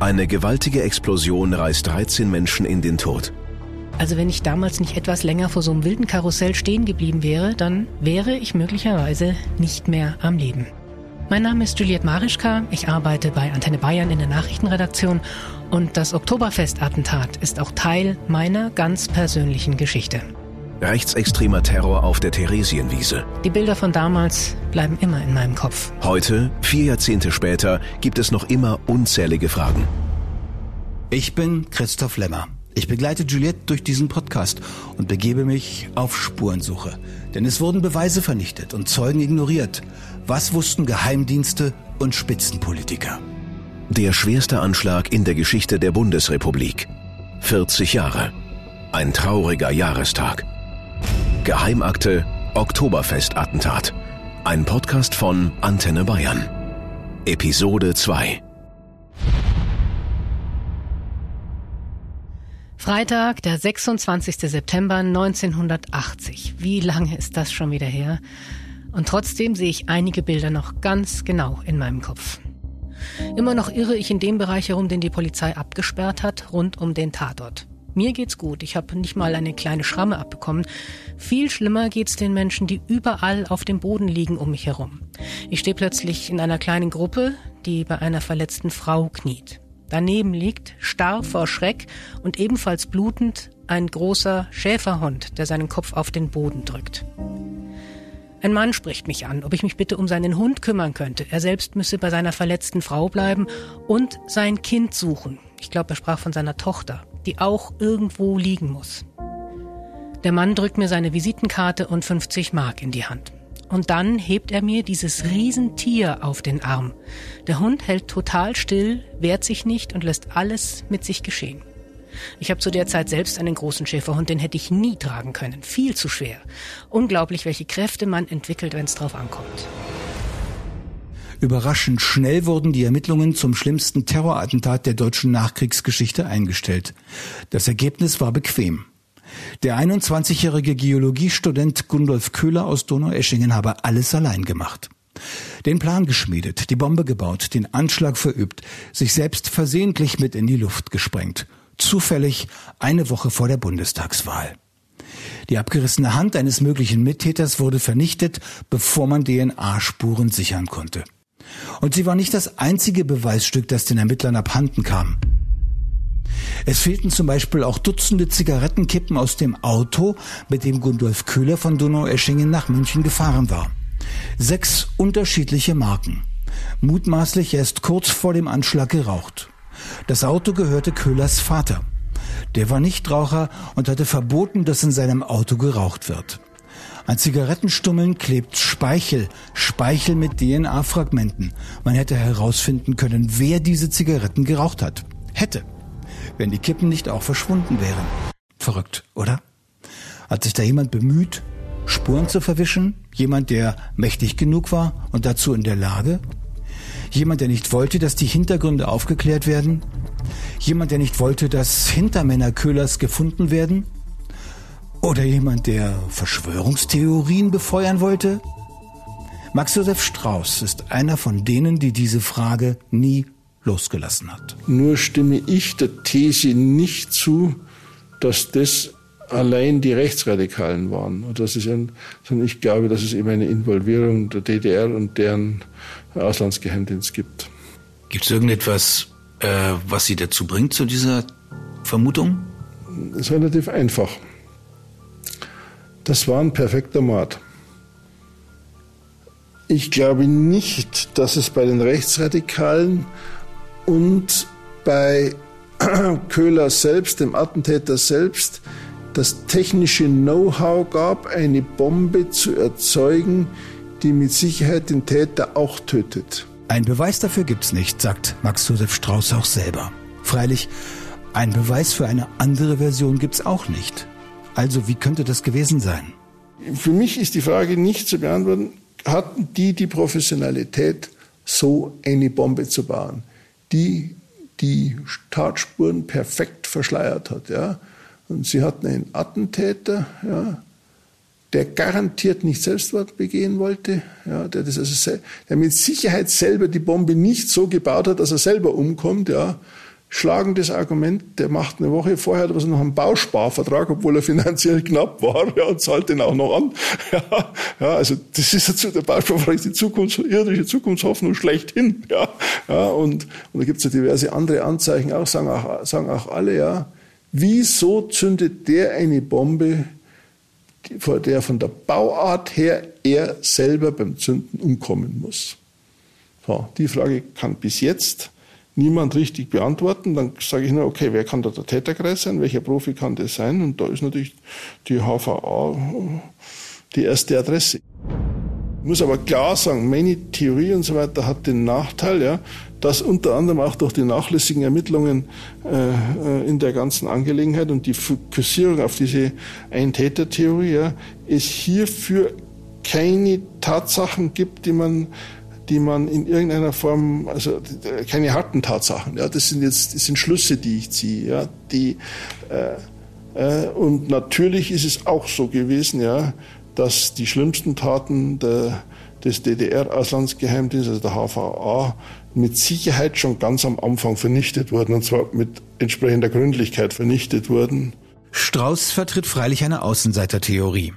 Eine gewaltige Explosion reißt 13 Menschen in den Tod. Also wenn ich damals nicht etwas länger vor so einem wilden Karussell stehen geblieben wäre, dann wäre ich möglicherweise nicht mehr am Leben. Mein Name ist Juliette Marischka, ich arbeite bei Antenne Bayern in der Nachrichtenredaktion und das Oktoberfest-Attentat ist auch Teil meiner ganz persönlichen Geschichte. Rechtsextremer Terror auf der Theresienwiese. Die Bilder von damals bleiben immer in meinem Kopf. Heute, vier Jahrzehnte später, gibt es noch immer unzählige Fragen. Ich bin Christoph Lemmer. Ich begleite Juliette durch diesen Podcast und begebe mich auf Spurensuche. Denn es wurden Beweise vernichtet und Zeugen ignoriert. Was wussten Geheimdienste und Spitzenpolitiker? Der schwerste Anschlag in der Geschichte der Bundesrepublik. 40 Jahre. Ein trauriger Jahrestag. Geheimakte Oktoberfest-Attentat. Ein Podcast von Antenne Bayern. Episode 2. Freitag, der 26. September 1980. Wie lange ist das schon wieder her? Und trotzdem sehe ich einige Bilder noch ganz genau in meinem Kopf. Immer noch irre ich in dem Bereich herum, den die Polizei abgesperrt hat, rund um den Tatort. Mir geht's gut. Ich habe nicht mal eine kleine Schramme abbekommen. Viel schlimmer geht's den Menschen, die überall auf dem Boden liegen um mich herum. Ich stehe plötzlich in einer kleinen Gruppe, die bei einer verletzten Frau kniet. Daneben liegt, starr vor Schreck und ebenfalls blutend, ein großer Schäferhund, der seinen Kopf auf den Boden drückt. Ein Mann spricht mich an, ob ich mich bitte um seinen Hund kümmern könnte. Er selbst müsse bei seiner verletzten Frau bleiben und sein Kind suchen. Ich glaube, er sprach von seiner Tochter, die auch irgendwo liegen muss. Der Mann drückt mir seine Visitenkarte und 50 Mark in die Hand. Und dann hebt er mir dieses Riesentier auf den Arm. Der Hund hält total still, wehrt sich nicht und lässt alles mit sich geschehen. Ich habe zu der Zeit selbst einen großen Schäferhund, den hätte ich nie tragen können. Viel zu schwer. Unglaublich, welche Kräfte man entwickelt, wenn es drauf ankommt. Überraschend schnell wurden die Ermittlungen zum schlimmsten Terrorattentat der deutschen Nachkriegsgeschichte eingestellt. Das Ergebnis war bequem. Der 21-jährige Geologiestudent Gundolf Köhler aus Donaueschingen habe alles allein gemacht. Den Plan geschmiedet, die Bombe gebaut, den Anschlag verübt, sich selbst versehentlich mit in die Luft gesprengt. Zufällig eine Woche vor der Bundestagswahl. Die abgerissene Hand eines möglichen Mittäters wurde vernichtet, bevor man DNA-Spuren sichern konnte. Und sie war nicht das einzige Beweisstück, das den Ermittlern abhanden kam. Es fehlten zum Beispiel auch Dutzende Zigarettenkippen aus dem Auto, mit dem Gundolf Köhler von Donaueschingen nach München gefahren war. Sechs unterschiedliche Marken. Mutmaßlich erst kurz vor dem Anschlag geraucht. Das Auto gehörte Köhlers Vater. Der war Nichtraucher und hatte verboten, dass in seinem Auto geraucht wird. An Zigarettenstummeln klebt Speichel, Speichel mit DNA-Fragmenten. Man hätte herausfinden können, wer diese Zigaretten geraucht hat. Hätte wenn die Kippen nicht auch verschwunden wären. Verrückt, oder? Hat sich da jemand bemüht, Spuren zu verwischen? Jemand, der mächtig genug war und dazu in der Lage? Jemand, der nicht wollte, dass die Hintergründe aufgeklärt werden? Jemand, der nicht wollte, dass Hintermänner Köhlers gefunden werden? Oder jemand, der Verschwörungstheorien befeuern wollte? Max Josef Strauß ist einer von denen, die diese Frage nie losgelassen hat. Nur stimme ich der These nicht zu, dass das allein die Rechtsradikalen waren. Und das ist ein, sondern ich glaube, dass es eben eine Involvierung der DDR und deren Auslandsgeheimdienst gibt. Gibt es irgendetwas, äh, was Sie dazu bringt, zu dieser Vermutung? Das ist relativ einfach. Das war ein perfekter Mord. Ich glaube nicht, dass es bei den Rechtsradikalen und bei Köhler selbst, dem Attentäter selbst, das technische Know-how gab, eine Bombe zu erzeugen, die mit Sicherheit den Täter auch tötet. Ein Beweis dafür gibt's nicht, sagt Max Josef Strauß auch selber. Freilich, ein Beweis für eine andere Version gibt's auch nicht. Also wie könnte das gewesen sein? Für mich ist die Frage nicht zu beantworten, hatten die die Professionalität, so eine Bombe zu bauen? die die Tatspuren perfekt verschleiert hat. Ja. Und sie hatten einen Attentäter, ja, der garantiert nicht Selbstmord begehen wollte, ja, der, das also der mit Sicherheit selber die Bombe nicht so gebaut hat, dass er selber umkommt, ja, schlagendes Argument, der macht eine Woche vorher was noch einen Bausparvertrag, obwohl er finanziell knapp war, ja, und zahlt den auch noch an. Ja, ja also das ist jetzt der Bausparvertrag ist die Zukunft, irdische Zukunftshoffnung schlechthin. Ja, ja, und, und da gibt es ja diverse andere Anzeichen, auch sagen, auch sagen auch alle, ja, wieso zündet der eine Bombe, vor der von der Bauart her er selber beim Zünden umkommen muss? So, die Frage kann bis jetzt niemand richtig beantworten. Dann sage ich nur, okay, wer kann da der Täterkreis sein? Welcher Profi kann das sein? Und da ist natürlich die HVA die erste Adresse. Ich muss aber klar sagen, meine Theorie und so weiter hat den Nachteil, ja, dass unter anderem auch durch die nachlässigen Ermittlungen äh, äh in der ganzen Angelegenheit und die Fokussierung auf diese Ein-Täter-Theorie ja, es hierfür keine Tatsachen gibt, die man die man in irgendeiner Form, also keine harten Tatsachen, ja, das sind jetzt, das sind Schlüsse, die ich ziehe, ja, die, äh, äh, und natürlich ist es auch so gewesen, ja, dass die schlimmsten Taten der, des DDR-Auslandsgeheimdienstes, also der HVA, mit Sicherheit schon ganz am Anfang vernichtet wurden, und zwar mit entsprechender Gründlichkeit vernichtet wurden. Strauß vertritt freilich eine Außenseitertheorie.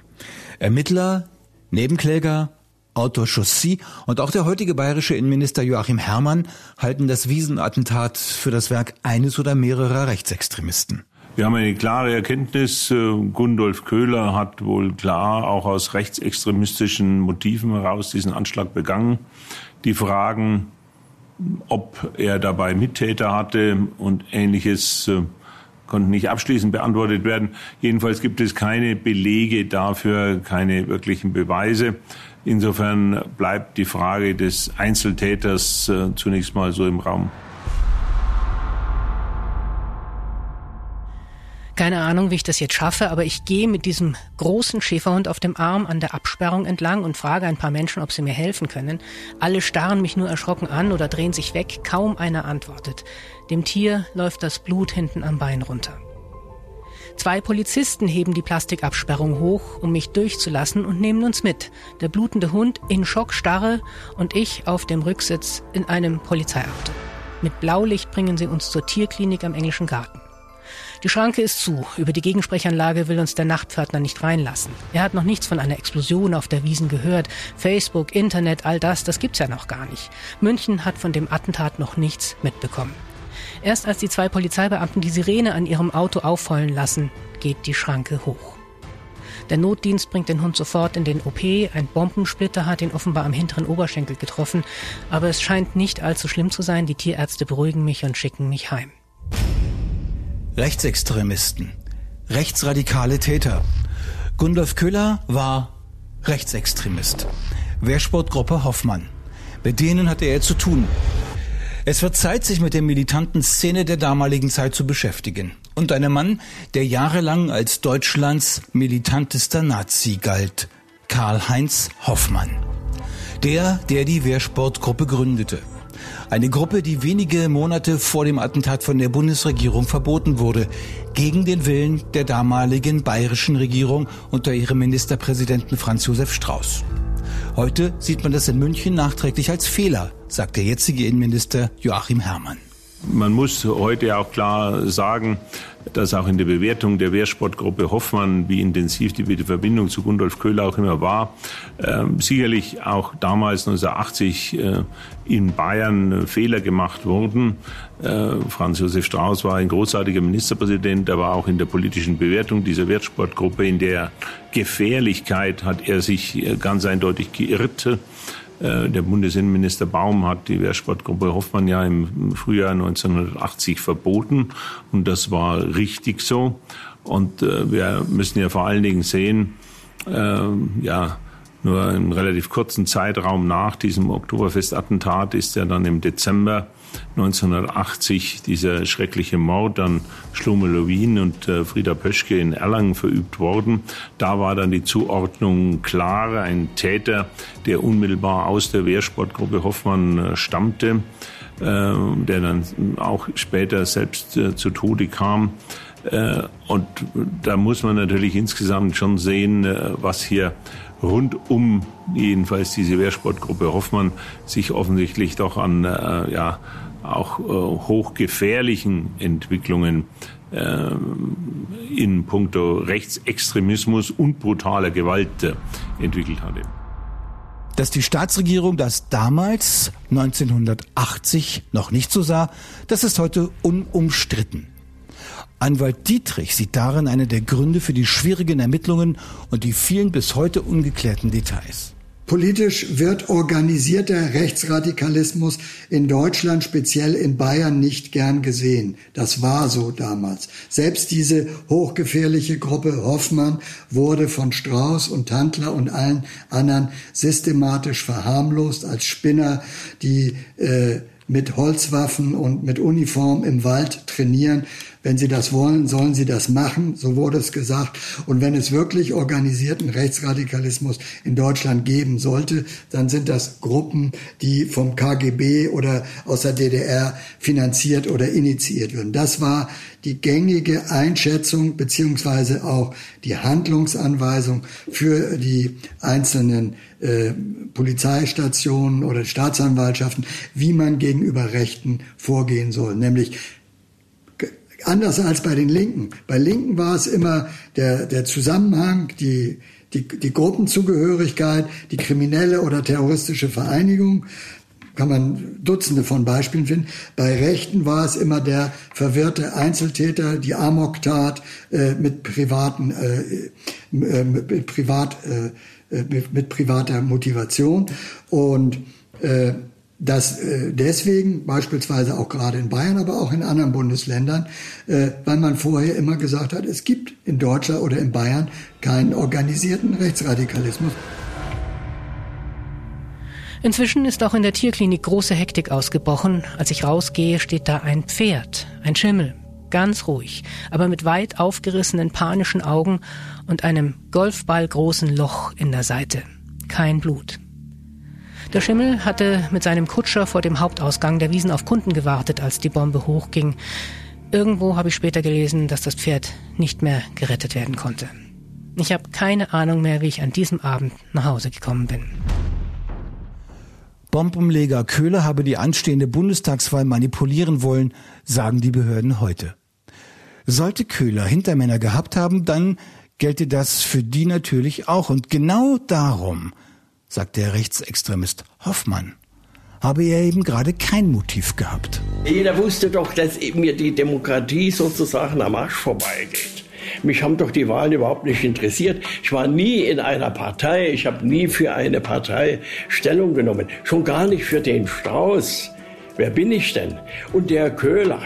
Ermittler, Nebenkläger, Autor Chaussy und auch der heutige bayerische Innenminister Joachim Herrmann halten das Wiesenattentat für das Werk eines oder mehrerer Rechtsextremisten. Wir haben eine klare Erkenntnis. Äh, Gundolf Köhler hat wohl klar auch aus rechtsextremistischen Motiven heraus diesen Anschlag begangen. Die Fragen, ob er dabei Mittäter hatte und ähnliches, äh, konnten nicht abschließend beantwortet werden. Jedenfalls gibt es keine Belege dafür, keine wirklichen Beweise. Insofern bleibt die Frage des Einzeltäters äh, zunächst mal so im Raum. Keine Ahnung, wie ich das jetzt schaffe, aber ich gehe mit diesem großen Schäferhund auf dem Arm an der Absperrung entlang und frage ein paar Menschen, ob sie mir helfen können. Alle starren mich nur erschrocken an oder drehen sich weg, kaum einer antwortet. Dem Tier läuft das Blut hinten am Bein runter. Zwei Polizisten heben die Plastikabsperrung hoch, um mich durchzulassen und nehmen uns mit. Der blutende Hund in Schockstarre und ich auf dem Rücksitz in einem Polizeiauto. Mit Blaulicht bringen sie uns zur Tierklinik am Englischen Garten. Die Schranke ist zu. Über die Gegensprechanlage will uns der Nachtpförtner nicht reinlassen. Er hat noch nichts von einer Explosion auf der Wiesen gehört. Facebook, Internet, all das, das gibt's ja noch gar nicht. München hat von dem Attentat noch nichts mitbekommen. Erst als die zwei Polizeibeamten die Sirene an ihrem Auto auffallen lassen, geht die Schranke hoch. Der Notdienst bringt den Hund sofort in den OP. Ein Bombensplitter hat ihn offenbar am hinteren Oberschenkel getroffen. Aber es scheint nicht allzu schlimm zu sein. Die Tierärzte beruhigen mich und schicken mich heim. Rechtsextremisten. Rechtsradikale Täter. Gundolf Köhler war Rechtsextremist. Wehrsportgruppe Hoffmann. Mit denen hatte er zu tun. Es wird Zeit, sich mit der militanten Szene der damaligen Zeit zu beschäftigen. Und einem Mann, der jahrelang als Deutschlands militantester Nazi galt, Karl-Heinz Hoffmann. Der, der die Wehrsportgruppe gründete. Eine Gruppe, die wenige Monate vor dem Attentat von der Bundesregierung verboten wurde, gegen den Willen der damaligen bayerischen Regierung unter ihrem Ministerpräsidenten Franz Josef Strauß. Heute sieht man das in München nachträglich als Fehler, sagt der jetzige Innenminister Joachim Herrmann. Man muss heute auch klar sagen, dass auch in der Bewertung der Wehrsportgruppe Hoffmann, wie intensiv die Verbindung zu Gundolf Köhler auch immer war, äh, sicherlich auch damals 1980 äh, in Bayern Fehler gemacht wurden. Äh, Franz Josef Strauß war ein großartiger Ministerpräsident, er war auch in der politischen Bewertung dieser Wehrsportgruppe, in der Gefährlichkeit hat er sich äh, ganz eindeutig geirrt. Äh, der Bundesinnenminister Baum hat die Wehrsportgruppe Hoffmann ja im Frühjahr 1980 verboten und das war richtig so. Und äh, wir müssen ja vor allen Dingen sehen, äh, ja, nur einen relativ kurzen Zeitraum nach diesem Oktoberfestattentat ist ja dann im Dezember 1980 dieser schreckliche Mord an Schlomo Lowin und äh, Frieda Pöschke in Erlangen verübt worden. Da war dann die Zuordnung klar. Ein Täter, der unmittelbar aus der Wehrsportgruppe Hoffmann äh, stammte, äh, der dann auch später selbst äh, zu Tode kam. Äh, und da muss man natürlich insgesamt schon sehen, äh, was hier rund um jedenfalls diese Wehrsportgruppe Hoffmann sich offensichtlich doch an ja, auch äh, hochgefährlichen Entwicklungen äh, in puncto Rechtsextremismus und brutaler Gewalt äh, entwickelt hatte. Dass die Staatsregierung das damals 1980 noch nicht so sah, das ist heute unumstritten. Anwalt Dietrich sieht darin eine der Gründe für die schwierigen Ermittlungen und die vielen bis heute ungeklärten Details. Politisch wird organisierter Rechtsradikalismus in Deutschland, speziell in Bayern, nicht gern gesehen. Das war so damals. Selbst diese hochgefährliche Gruppe Hoffmann wurde von Strauß und Tandler und allen anderen systematisch verharmlost als Spinner, die äh, mit Holzwaffen und mit Uniform im Wald trainieren. Wenn Sie das wollen, sollen Sie das machen, so wurde es gesagt. Und wenn es wirklich organisierten Rechtsradikalismus in Deutschland geben sollte, dann sind das Gruppen, die vom KGB oder aus der DDR finanziert oder initiiert würden. Das war die gängige Einschätzung beziehungsweise auch die Handlungsanweisung für die einzelnen äh, Polizeistationen oder Staatsanwaltschaften, wie man gegenüber Rechten vorgehen soll. Nämlich anders als bei den Linken. Bei Linken war es immer der, der Zusammenhang, die, die, die Gruppenzugehörigkeit, die kriminelle oder terroristische Vereinigung. Kann man Dutzende von Beispielen finden. Bei Rechten war es immer der verwirrte Einzeltäter, die Amoktat äh, mit privaten, äh, äh, mit, privat, äh, äh, mit, mit privater Motivation und äh, dass äh, deswegen beispielsweise auch gerade in Bayern, aber auch in anderen Bundesländern, äh, weil man vorher immer gesagt hat, es gibt in Deutschland oder in Bayern keinen organisierten Rechtsradikalismus. Inzwischen ist auch in der Tierklinik große Hektik ausgebrochen. Als ich rausgehe, steht da ein Pferd, ein Schimmel, ganz ruhig, aber mit weit aufgerissenen panischen Augen und einem golfballgroßen Loch in der Seite. Kein Blut. Der Schimmel hatte mit seinem Kutscher vor dem Hauptausgang der Wiesen auf Kunden gewartet, als die Bombe hochging. Irgendwo habe ich später gelesen, dass das Pferd nicht mehr gerettet werden konnte. Ich habe keine Ahnung mehr, wie ich an diesem Abend nach Hause gekommen bin. Bombenleger Köhler habe die anstehende Bundestagswahl manipulieren wollen, sagen die Behörden heute. Sollte Köhler Hintermänner gehabt haben, dann gelte das für die natürlich auch. Und genau darum sagt der Rechtsextremist Hoffmann, habe er eben gerade kein Motiv gehabt. Jeder wusste doch, dass mir die Demokratie sozusagen am Arsch vorbeigeht. Mich haben doch die Wahlen überhaupt nicht interessiert. Ich war nie in einer Partei. Ich habe nie für eine Partei Stellung genommen. Schon gar nicht für den Strauß. Wer bin ich denn? Und der Köhler.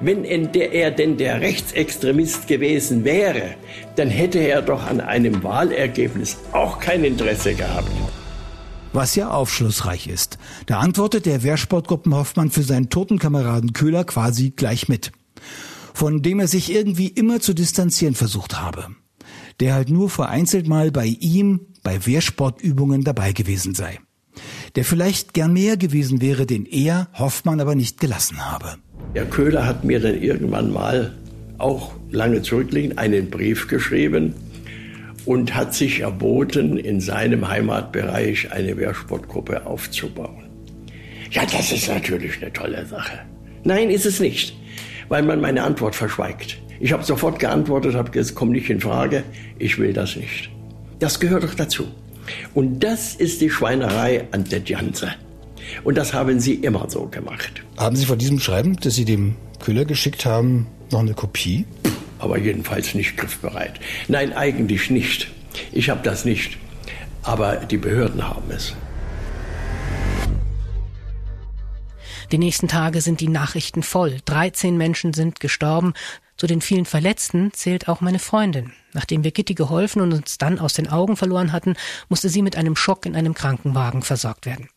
Wenn er denn der Rechtsextremist gewesen wäre, dann hätte er doch an einem Wahlergebnis auch kein Interesse gehabt was ja aufschlussreich ist. Da antwortet der Wehrsportgruppen Hoffmann für seinen toten Kameraden Köhler quasi gleich mit, von dem er sich irgendwie immer zu distanzieren versucht habe, der halt nur vereinzelt mal bei ihm bei Wehrsportübungen dabei gewesen sei, der vielleicht gern mehr gewesen wäre, den er Hoffmann aber nicht gelassen habe. Der Köhler hat mir dann irgendwann mal auch lange zurückliegend einen Brief geschrieben, und hat sich erboten, in seinem Heimatbereich eine Wehrsportgruppe aufzubauen. Ja, das ist natürlich eine tolle Sache. Nein, ist es nicht, weil man meine Antwort verschweigt. Ich habe sofort geantwortet, habe gesagt, es kommt nicht in Frage, ich will das nicht. Das gehört doch dazu. Und das ist die Schweinerei an der Janse. Und das haben Sie immer so gemacht. Haben Sie von diesem Schreiben, das Sie dem Köhler geschickt haben, noch eine Kopie? Aber jedenfalls nicht griffbereit. Nein, eigentlich nicht. Ich habe das nicht, aber die Behörden haben es. Die nächsten Tage sind die Nachrichten voll. 13 Menschen sind gestorben. Zu den vielen Verletzten zählt auch meine Freundin. Nachdem wir Gitti geholfen und uns dann aus den Augen verloren hatten, musste sie mit einem Schock in einem Krankenwagen versorgt werden.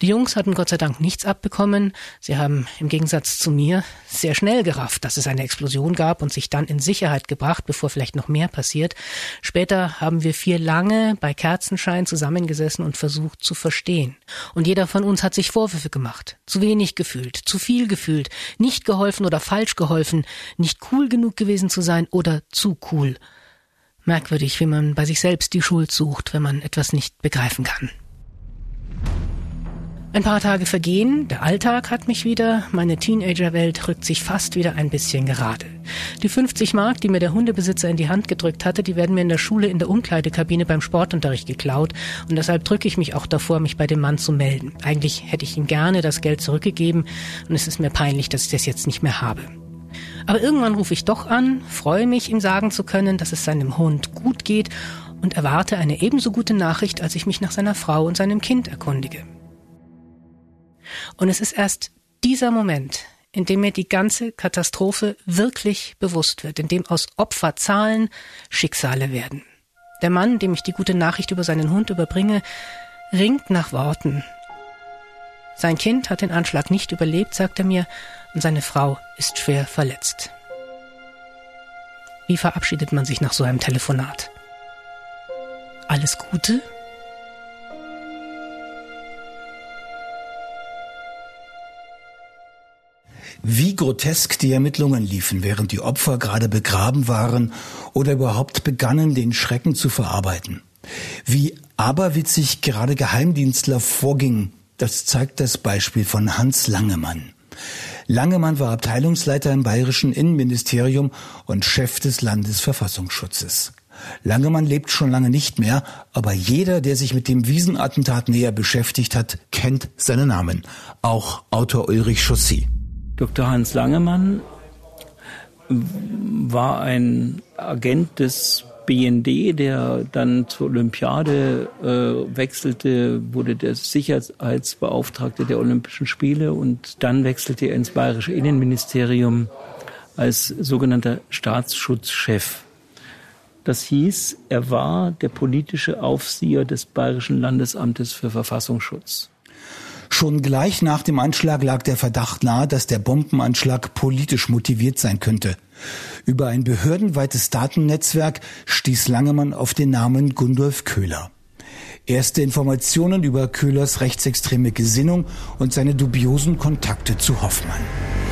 Die Jungs hatten Gott sei Dank nichts abbekommen. Sie haben im Gegensatz zu mir sehr schnell gerafft, dass es eine Explosion gab und sich dann in Sicherheit gebracht, bevor vielleicht noch mehr passiert. Später haben wir vier lange bei Kerzenschein zusammengesessen und versucht zu verstehen. Und jeder von uns hat sich Vorwürfe gemacht. Zu wenig gefühlt, zu viel gefühlt, nicht geholfen oder falsch geholfen, nicht cool genug gewesen zu sein oder zu cool. Merkwürdig, wie man bei sich selbst die Schuld sucht, wenn man etwas nicht begreifen kann. Ein paar Tage vergehen, der Alltag hat mich wieder, meine Teenagerwelt rückt sich fast wieder ein bisschen gerade. Die 50 Mark, die mir der Hundebesitzer in die Hand gedrückt hatte, die werden mir in der Schule in der Umkleidekabine beim Sportunterricht geklaut und deshalb drücke ich mich auch davor, mich bei dem Mann zu melden. Eigentlich hätte ich ihm gerne das Geld zurückgegeben und es ist mir peinlich, dass ich das jetzt nicht mehr habe. Aber irgendwann rufe ich doch an, freue mich, ihm sagen zu können, dass es seinem Hund gut geht und erwarte eine ebenso gute Nachricht, als ich mich nach seiner Frau und seinem Kind erkundige. Und es ist erst dieser Moment, in dem mir die ganze Katastrophe wirklich bewusst wird, in dem aus Opferzahlen Schicksale werden. Der Mann, dem ich die gute Nachricht über seinen Hund überbringe, ringt nach Worten. Sein Kind hat den Anschlag nicht überlebt, sagt er mir, und seine Frau ist schwer verletzt. Wie verabschiedet man sich nach so einem Telefonat? Alles Gute? Wie grotesk die Ermittlungen liefen, während die Opfer gerade begraben waren oder überhaupt begannen, den Schrecken zu verarbeiten. Wie aberwitzig gerade Geheimdienstler vorgingen, das zeigt das Beispiel von Hans Langemann. Langemann war Abteilungsleiter im bayerischen Innenministerium und Chef des Landesverfassungsschutzes. Langemann lebt schon lange nicht mehr, aber jeder, der sich mit dem Wiesenattentat näher beschäftigt hat, kennt seinen Namen. Auch Autor Ulrich Chaussy. Dr. Hans Langemann war ein Agent des BND, der dann zur Olympiade äh, wechselte, wurde der Sicherheitsbeauftragte der Olympischen Spiele und dann wechselte er ins bayerische Innenministerium als sogenannter Staatsschutzchef. Das hieß, er war der politische Aufseher des Bayerischen Landesamtes für Verfassungsschutz. Schon gleich nach dem Anschlag lag der Verdacht nahe, dass der Bombenanschlag politisch motiviert sein könnte. Über ein behördenweites Datennetzwerk stieß Langemann auf den Namen Gundolf Köhler. Erste Informationen über Köhlers rechtsextreme Gesinnung und seine dubiosen Kontakte zu Hoffmann.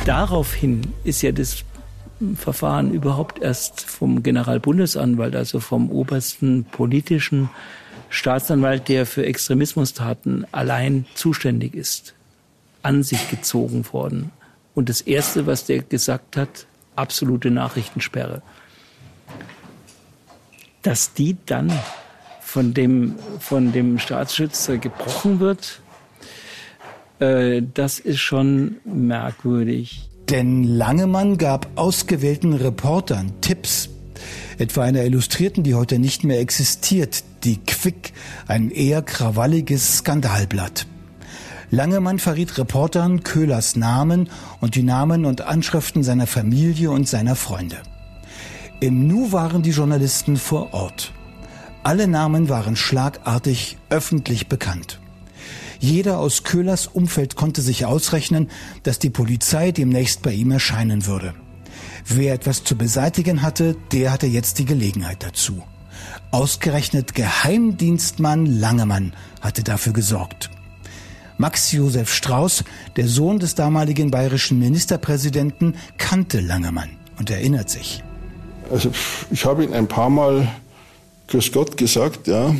Daraufhin ist ja das Verfahren überhaupt erst vom Generalbundesanwalt, also vom obersten politischen Staatsanwalt, der für Extremismustaten allein zuständig ist, an sich gezogen worden. Und das Erste, was der gesagt hat, absolute Nachrichtensperre. Dass die dann von dem, von dem Staatsschützer gebrochen wird, äh, das ist schon merkwürdig. Denn Langemann gab ausgewählten Reportern Tipps, etwa einer Illustrierten, die heute nicht mehr existiert, die Quick, ein eher krawalliges Skandalblatt. Langemann verriet Reportern Köhlers Namen und die Namen und Anschriften seiner Familie und seiner Freunde. Im Nu waren die Journalisten vor Ort. Alle Namen waren schlagartig öffentlich bekannt. Jeder aus Köhlers Umfeld konnte sich ausrechnen, dass die Polizei demnächst bei ihm erscheinen würde. Wer etwas zu beseitigen hatte, der hatte jetzt die Gelegenheit dazu. Ausgerechnet Geheimdienstmann Langemann hatte dafür gesorgt. Max Josef Strauß, der Sohn des damaligen bayerischen Ministerpräsidenten, kannte Langemann und erinnert sich. Also ich habe ihn ein paar Mal Grüß Gott gesagt, ja,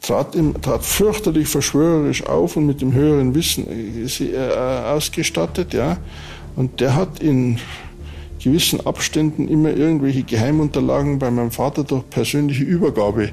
trat, ihm, trat fürchterlich verschwörerisch auf und mit dem höheren Wissen äh, ausgestattet, ja. Und der hat in gewissen Abständen immer irgendwelche Geheimunterlagen bei meinem Vater durch persönliche Übergabe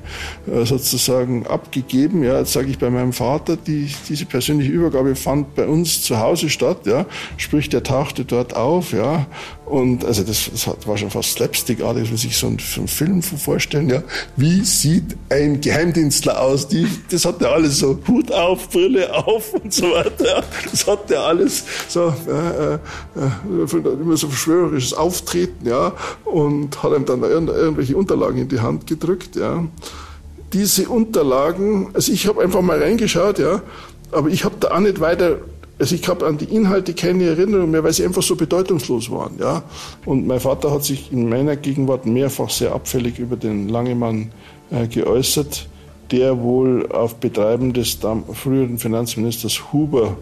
äh, sozusagen abgegeben. Ja, jetzt sage ich bei meinem Vater, die, diese persönliche Übergabe fand bei uns zu Hause statt. Ja, sprich, der tauchte dort auf. Ja, und also das, das war schon fast slapstickartig, wenn man sich so einen, Film vorstellen. Ja, wie sieht ein Geheimdienstler aus? Die, das hat ja alles so Hut auf, Brille auf und so weiter. Das hat ja alles so äh, äh, immer so verschwörerisches Auftreten, ja, und hat ihm dann irgendwelche Unterlagen in die Hand gedrückt, ja. Diese Unterlagen, also ich habe einfach mal reingeschaut, ja, aber ich habe da auch nicht weiter, also ich habe an die Inhalte keine Erinnerung mehr, weil sie einfach so bedeutungslos waren, ja. Und mein Vater hat sich in meiner Gegenwart mehrfach sehr abfällig über den Langemann äh, geäußert, der wohl auf Betreiben des früheren Finanzministers Huber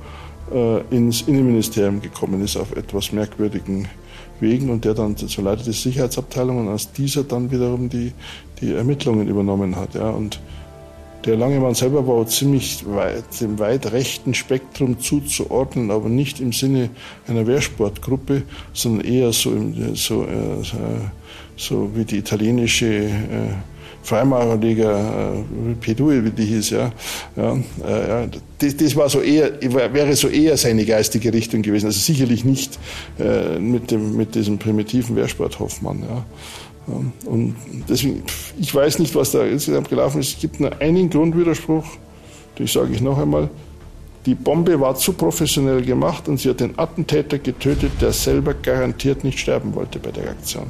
äh, ins Innenministerium gekommen ist, auf etwas merkwürdigen Wegen und der dann zur Leiter der Sicherheitsabteilung und aus dieser dann wiederum die, die Ermittlungen übernommen hat. Ja. Und Der Langemann selber war ziemlich weit, dem weit rechten Spektrum zuzuordnen, aber nicht im Sinne einer Wehrsportgruppe, sondern eher so, im, so, äh, so wie die italienische äh, Freimaurerliga, äh, Pedui, wie die hieß, ja. ja, äh, das, das, war so eher, wäre so eher seine geistige Richtung gewesen. Also sicherlich nicht äh, mit, dem, mit diesem primitiven Wehrsport Hoffmann. Ja. Und deswegen, ich weiß nicht, was da insgesamt gelaufen ist. Es gibt nur einen Grundwiderspruch, den sage ich noch einmal. Die Bombe war zu professionell gemacht und sie hat den Attentäter getötet, der selber garantiert nicht sterben wollte bei der Aktion.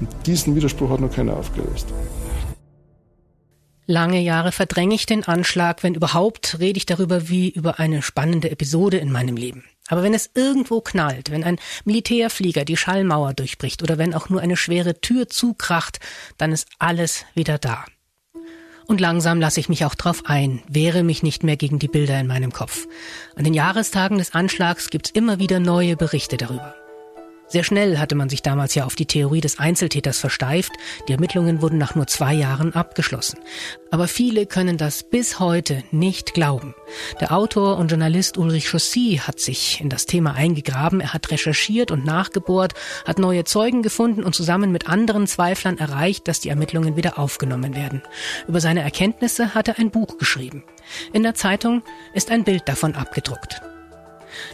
Und diesen Widerspruch hat noch keiner aufgelöst. Lange Jahre verdränge ich den Anschlag, wenn überhaupt rede ich darüber wie über eine spannende Episode in meinem Leben. Aber wenn es irgendwo knallt, wenn ein Militärflieger die Schallmauer durchbricht oder wenn auch nur eine schwere Tür zukracht, dann ist alles wieder da. Und langsam lasse ich mich auch drauf ein, wehre mich nicht mehr gegen die Bilder in meinem Kopf. An den Jahrestagen des Anschlags gibt's immer wieder neue Berichte darüber. Sehr schnell hatte man sich damals ja auf die Theorie des Einzeltäters versteift. Die Ermittlungen wurden nach nur zwei Jahren abgeschlossen. Aber viele können das bis heute nicht glauben. Der Autor und Journalist Ulrich Chaussy hat sich in das Thema eingegraben. Er hat recherchiert und nachgebohrt, hat neue Zeugen gefunden und zusammen mit anderen Zweiflern erreicht, dass die Ermittlungen wieder aufgenommen werden. Über seine Erkenntnisse hat er ein Buch geschrieben. In der Zeitung ist ein Bild davon abgedruckt.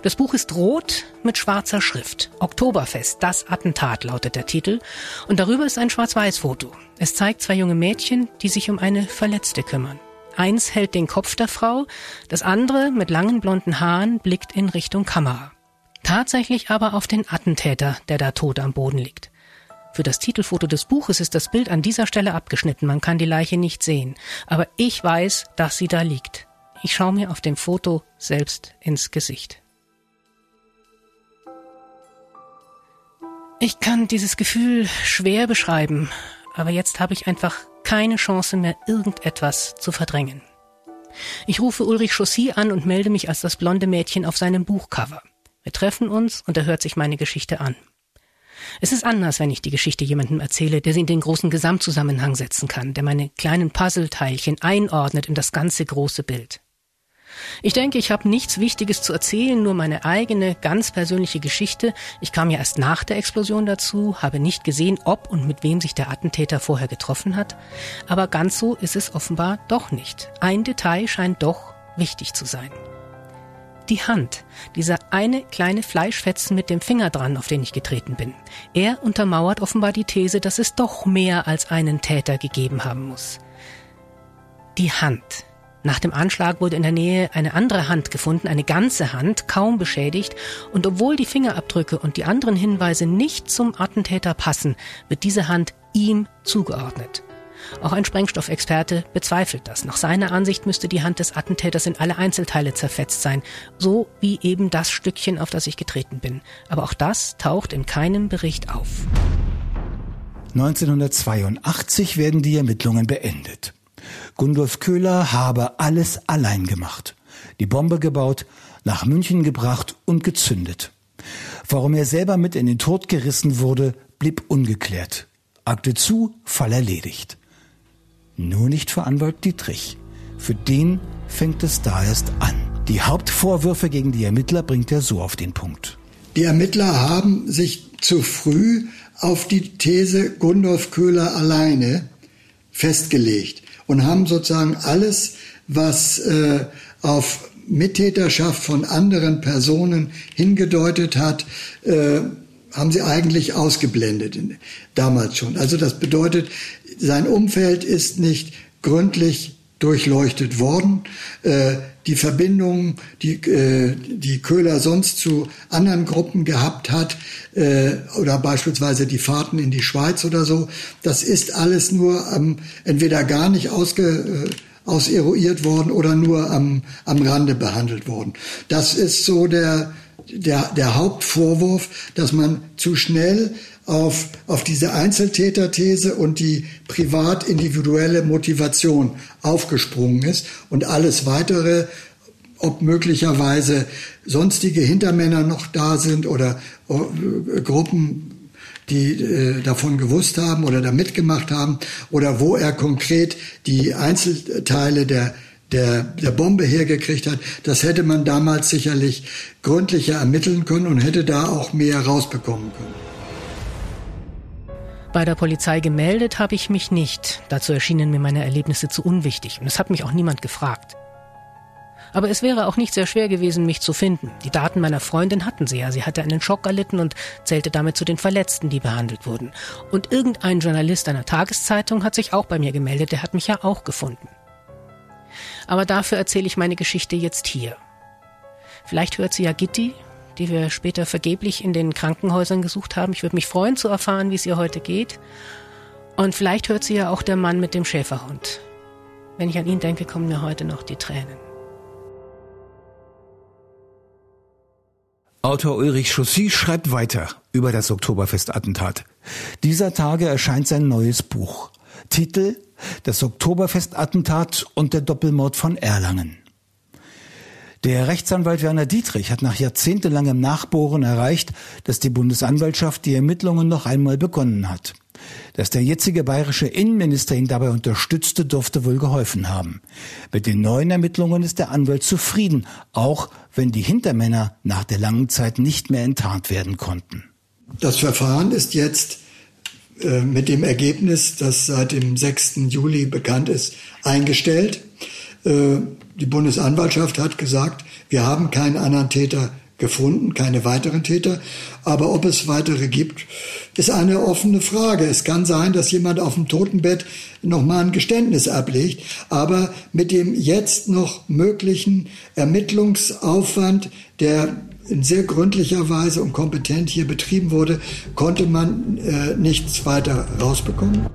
Das Buch ist rot mit schwarzer Schrift. Oktoberfest, das Attentat lautet der Titel. Und darüber ist ein Schwarz-Weiß-Foto. Es zeigt zwei junge Mädchen, die sich um eine Verletzte kümmern. Eins hält den Kopf der Frau, das andere mit langen blonden Haaren blickt in Richtung Kamera. Tatsächlich aber auf den Attentäter, der da tot am Boden liegt. Für das Titelfoto des Buches ist das Bild an dieser Stelle abgeschnitten, man kann die Leiche nicht sehen. Aber ich weiß, dass sie da liegt. Ich schaue mir auf dem Foto selbst ins Gesicht. Ich kann dieses Gefühl schwer beschreiben, aber jetzt habe ich einfach keine Chance mehr, irgendetwas zu verdrängen. Ich rufe Ulrich Chaussy an und melde mich als das blonde Mädchen auf seinem Buchcover. Wir treffen uns und er hört sich meine Geschichte an. Es ist anders, wenn ich die Geschichte jemandem erzähle, der sie in den großen Gesamtzusammenhang setzen kann, der meine kleinen Puzzleteilchen einordnet in das ganze große Bild. Ich denke, ich habe nichts Wichtiges zu erzählen, nur meine eigene, ganz persönliche Geschichte. Ich kam ja erst nach der Explosion dazu, habe nicht gesehen, ob und mit wem sich der Attentäter vorher getroffen hat. Aber ganz so ist es offenbar doch nicht. Ein Detail scheint doch wichtig zu sein. Die Hand, dieser eine kleine Fleischfetzen mit dem Finger dran, auf den ich getreten bin. Er untermauert offenbar die These, dass es doch mehr als einen Täter gegeben haben muss. Die Hand, nach dem Anschlag wurde in der Nähe eine andere Hand gefunden, eine ganze Hand, kaum beschädigt, und obwohl die Fingerabdrücke und die anderen Hinweise nicht zum Attentäter passen, wird diese Hand ihm zugeordnet. Auch ein Sprengstoffexperte bezweifelt das. Nach seiner Ansicht müsste die Hand des Attentäters in alle Einzelteile zerfetzt sein, so wie eben das Stückchen, auf das ich getreten bin. Aber auch das taucht in keinem Bericht auf. 1982 werden die Ermittlungen beendet. Gundolf Köhler habe alles allein gemacht. Die Bombe gebaut, nach München gebracht und gezündet. Warum er selber mit in den Tod gerissen wurde, blieb ungeklärt. Akte zu, Fall erledigt. Nur nicht für Anwalt Dietrich. Für den fängt es da erst an. Die Hauptvorwürfe gegen die Ermittler bringt er so auf den Punkt. Die Ermittler haben sich zu früh auf die These Gundolf Köhler alleine festgelegt und haben sozusagen alles, was äh, auf Mittäterschaft von anderen Personen hingedeutet hat, äh, haben sie eigentlich ausgeblendet damals schon. Also das bedeutet, sein Umfeld ist nicht gründlich durchleuchtet worden. Äh, die Verbindungen, die, äh, die Köhler sonst zu anderen Gruppen gehabt hat, äh, oder beispielsweise die Fahrten in die Schweiz oder so, das ist alles nur ähm, entweder gar nicht ausge, äh, auseruiert worden oder nur am, am Rande behandelt worden. Das ist so der, der, der Hauptvorwurf, dass man zu schnell auf, auf diese Einzeltäterthese und die privat individuelle Motivation aufgesprungen ist und alles weitere, ob möglicherweise sonstige Hintermänner noch da sind oder äh, Gruppen die äh, davon gewusst haben oder da mitgemacht haben oder wo er konkret die Einzelteile der der, der Bombe hergekriegt hat, das hätte man damals sicherlich gründlicher ermitteln können und hätte da auch mehr rausbekommen können. Bei der Polizei gemeldet habe ich mich nicht. Dazu erschienen mir meine Erlebnisse zu unwichtig und es hat mich auch niemand gefragt. Aber es wäre auch nicht sehr schwer gewesen, mich zu finden. Die Daten meiner Freundin hatten sie ja. Sie hatte einen Schock erlitten und zählte damit zu den Verletzten, die behandelt wurden. Und irgendein Journalist einer Tageszeitung hat sich auch bei mir gemeldet. Der hat mich ja auch gefunden. Aber dafür erzähle ich meine Geschichte jetzt hier. Vielleicht hört sie ja Gitti, die wir später vergeblich in den Krankenhäusern gesucht haben. Ich würde mich freuen zu erfahren, wie es ihr heute geht. Und vielleicht hört sie ja auch der Mann mit dem Schäferhund. Wenn ich an ihn denke, kommen mir heute noch die Tränen. Autor Ulrich Chaussy schreibt weiter über das Oktoberfestattentat. Dieser Tage erscheint sein neues Buch. Titel Das Oktoberfestattentat und der Doppelmord von Erlangen. Der Rechtsanwalt Werner Dietrich hat nach jahrzehntelangem Nachbohren erreicht, dass die Bundesanwaltschaft die Ermittlungen noch einmal begonnen hat. Dass der jetzige bayerische Innenminister ihn dabei unterstützte, dürfte wohl geholfen haben. Mit den neuen Ermittlungen ist der Anwalt zufrieden, auch wenn die Hintermänner nach der langen Zeit nicht mehr enttarnt werden konnten. Das Verfahren ist jetzt mit dem Ergebnis, das seit dem 6. Juli bekannt ist, eingestellt. Äh, die Bundesanwaltschaft hat gesagt, wir haben keinen anderen Täter gefunden, keine weiteren Täter. Aber ob es weitere gibt, ist eine offene Frage. Es kann sein, dass jemand auf dem Totenbett nochmal ein Geständnis ablegt. Aber mit dem jetzt noch möglichen Ermittlungsaufwand, der in sehr gründlicher Weise und kompetent hier betrieben wurde, konnte man äh, nichts weiter rausbekommen.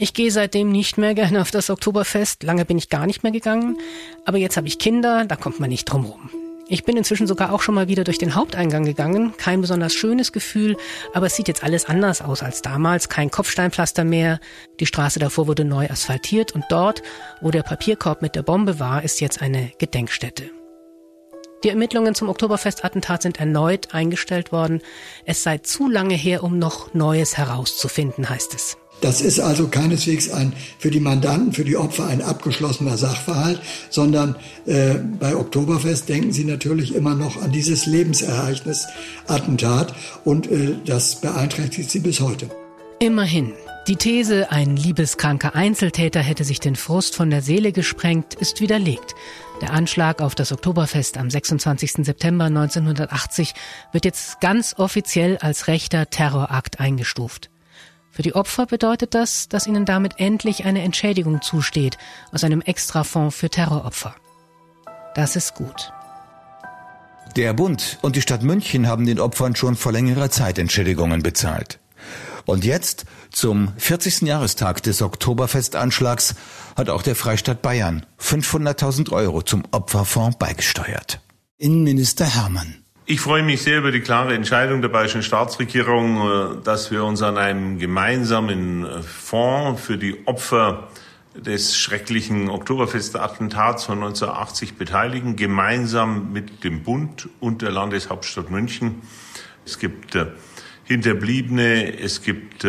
Ich gehe seitdem nicht mehr gerne auf das Oktoberfest. Lange bin ich gar nicht mehr gegangen. Aber jetzt habe ich Kinder, da kommt man nicht drum rum. Ich bin inzwischen sogar auch schon mal wieder durch den Haupteingang gegangen. Kein besonders schönes Gefühl, aber es sieht jetzt alles anders aus als damals. Kein Kopfsteinpflaster mehr. Die Straße davor wurde neu asphaltiert und dort, wo der Papierkorb mit der Bombe war, ist jetzt eine Gedenkstätte. Die Ermittlungen zum Oktoberfestattentat sind erneut eingestellt worden. Es sei zu lange her, um noch Neues herauszufinden, heißt es. Das ist also keineswegs ein für die Mandanten, für die Opfer ein abgeschlossener Sachverhalt, sondern äh, bei Oktoberfest denken sie natürlich immer noch an dieses Lebensereignis Attentat und äh, das beeinträchtigt sie bis heute. Immerhin. Die These, ein liebeskranker Einzeltäter hätte sich den Frust von der Seele gesprengt, ist widerlegt. Der Anschlag auf das Oktoberfest am 26. September 1980 wird jetzt ganz offiziell als rechter Terrorakt eingestuft. Für die Opfer bedeutet das, dass ihnen damit endlich eine Entschädigung zusteht aus einem Extrafonds für Terroropfer. Das ist gut. Der Bund und die Stadt München haben den Opfern schon vor längerer Zeit Entschädigungen bezahlt. Und jetzt, zum 40. Jahrestag des Oktoberfestanschlags, hat auch der Freistaat Bayern 500.000 Euro zum Opferfonds beigesteuert. Innenminister Hermann. Ich freue mich sehr über die klare Entscheidung der bayerischen Staatsregierung, äh, dass wir uns an einem gemeinsamen äh, Fonds für die Opfer des schrecklichen Oktoberfestattentats von 1980 beteiligen, gemeinsam mit dem Bund und der Landeshauptstadt München. Es gibt äh, Hinterbliebene, es gibt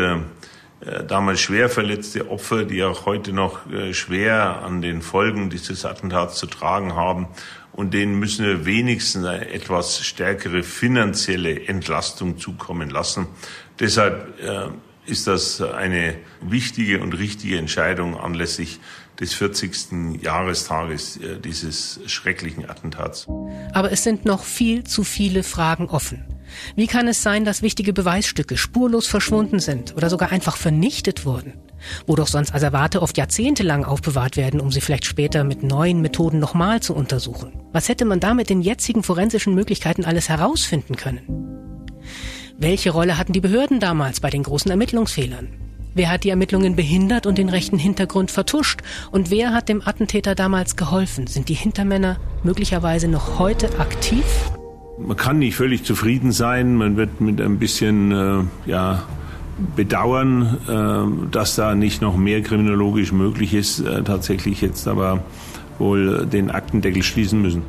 damals schwer verletzte Opfer, die auch heute noch schwer an den Folgen dieses Attentats zu tragen haben und denen müssen wir wenigstens eine etwas stärkere finanzielle Entlastung zukommen lassen. Deshalb äh, ist das eine wichtige und richtige Entscheidung anlässlich des 40. Jahrestages äh, dieses schrecklichen Attentats. Aber es sind noch viel zu viele Fragen offen. Wie kann es sein, dass wichtige Beweisstücke spurlos verschwunden sind oder sogar einfach vernichtet wurden? Wo doch sonst Asservate oft jahrzehntelang aufbewahrt werden, um sie vielleicht später mit neuen Methoden nochmal zu untersuchen. Was hätte man da mit den jetzigen forensischen Möglichkeiten alles herausfinden können? Welche Rolle hatten die Behörden damals bei den großen Ermittlungsfehlern? Wer hat die Ermittlungen behindert und den rechten Hintergrund vertuscht? Und wer hat dem Attentäter damals geholfen? Sind die Hintermänner möglicherweise noch heute aktiv? Man kann nicht völlig zufrieden sein. Man wird mit ein bisschen äh, ja, bedauern, äh, dass da nicht noch mehr kriminologisch möglich ist, äh, tatsächlich jetzt aber wohl den Aktendeckel schließen müssen.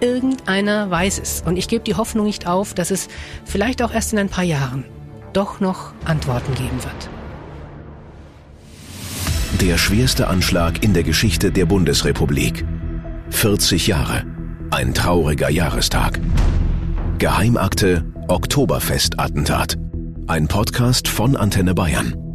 Irgendeiner weiß es. Und ich gebe die Hoffnung nicht auf, dass es vielleicht auch erst in ein paar Jahren doch noch Antworten geben wird. Der schwerste Anschlag in der Geschichte der Bundesrepublik. 40 Jahre. Ein trauriger Jahrestag. Geheimakte Oktoberfest-Attentat. Ein Podcast von Antenne Bayern.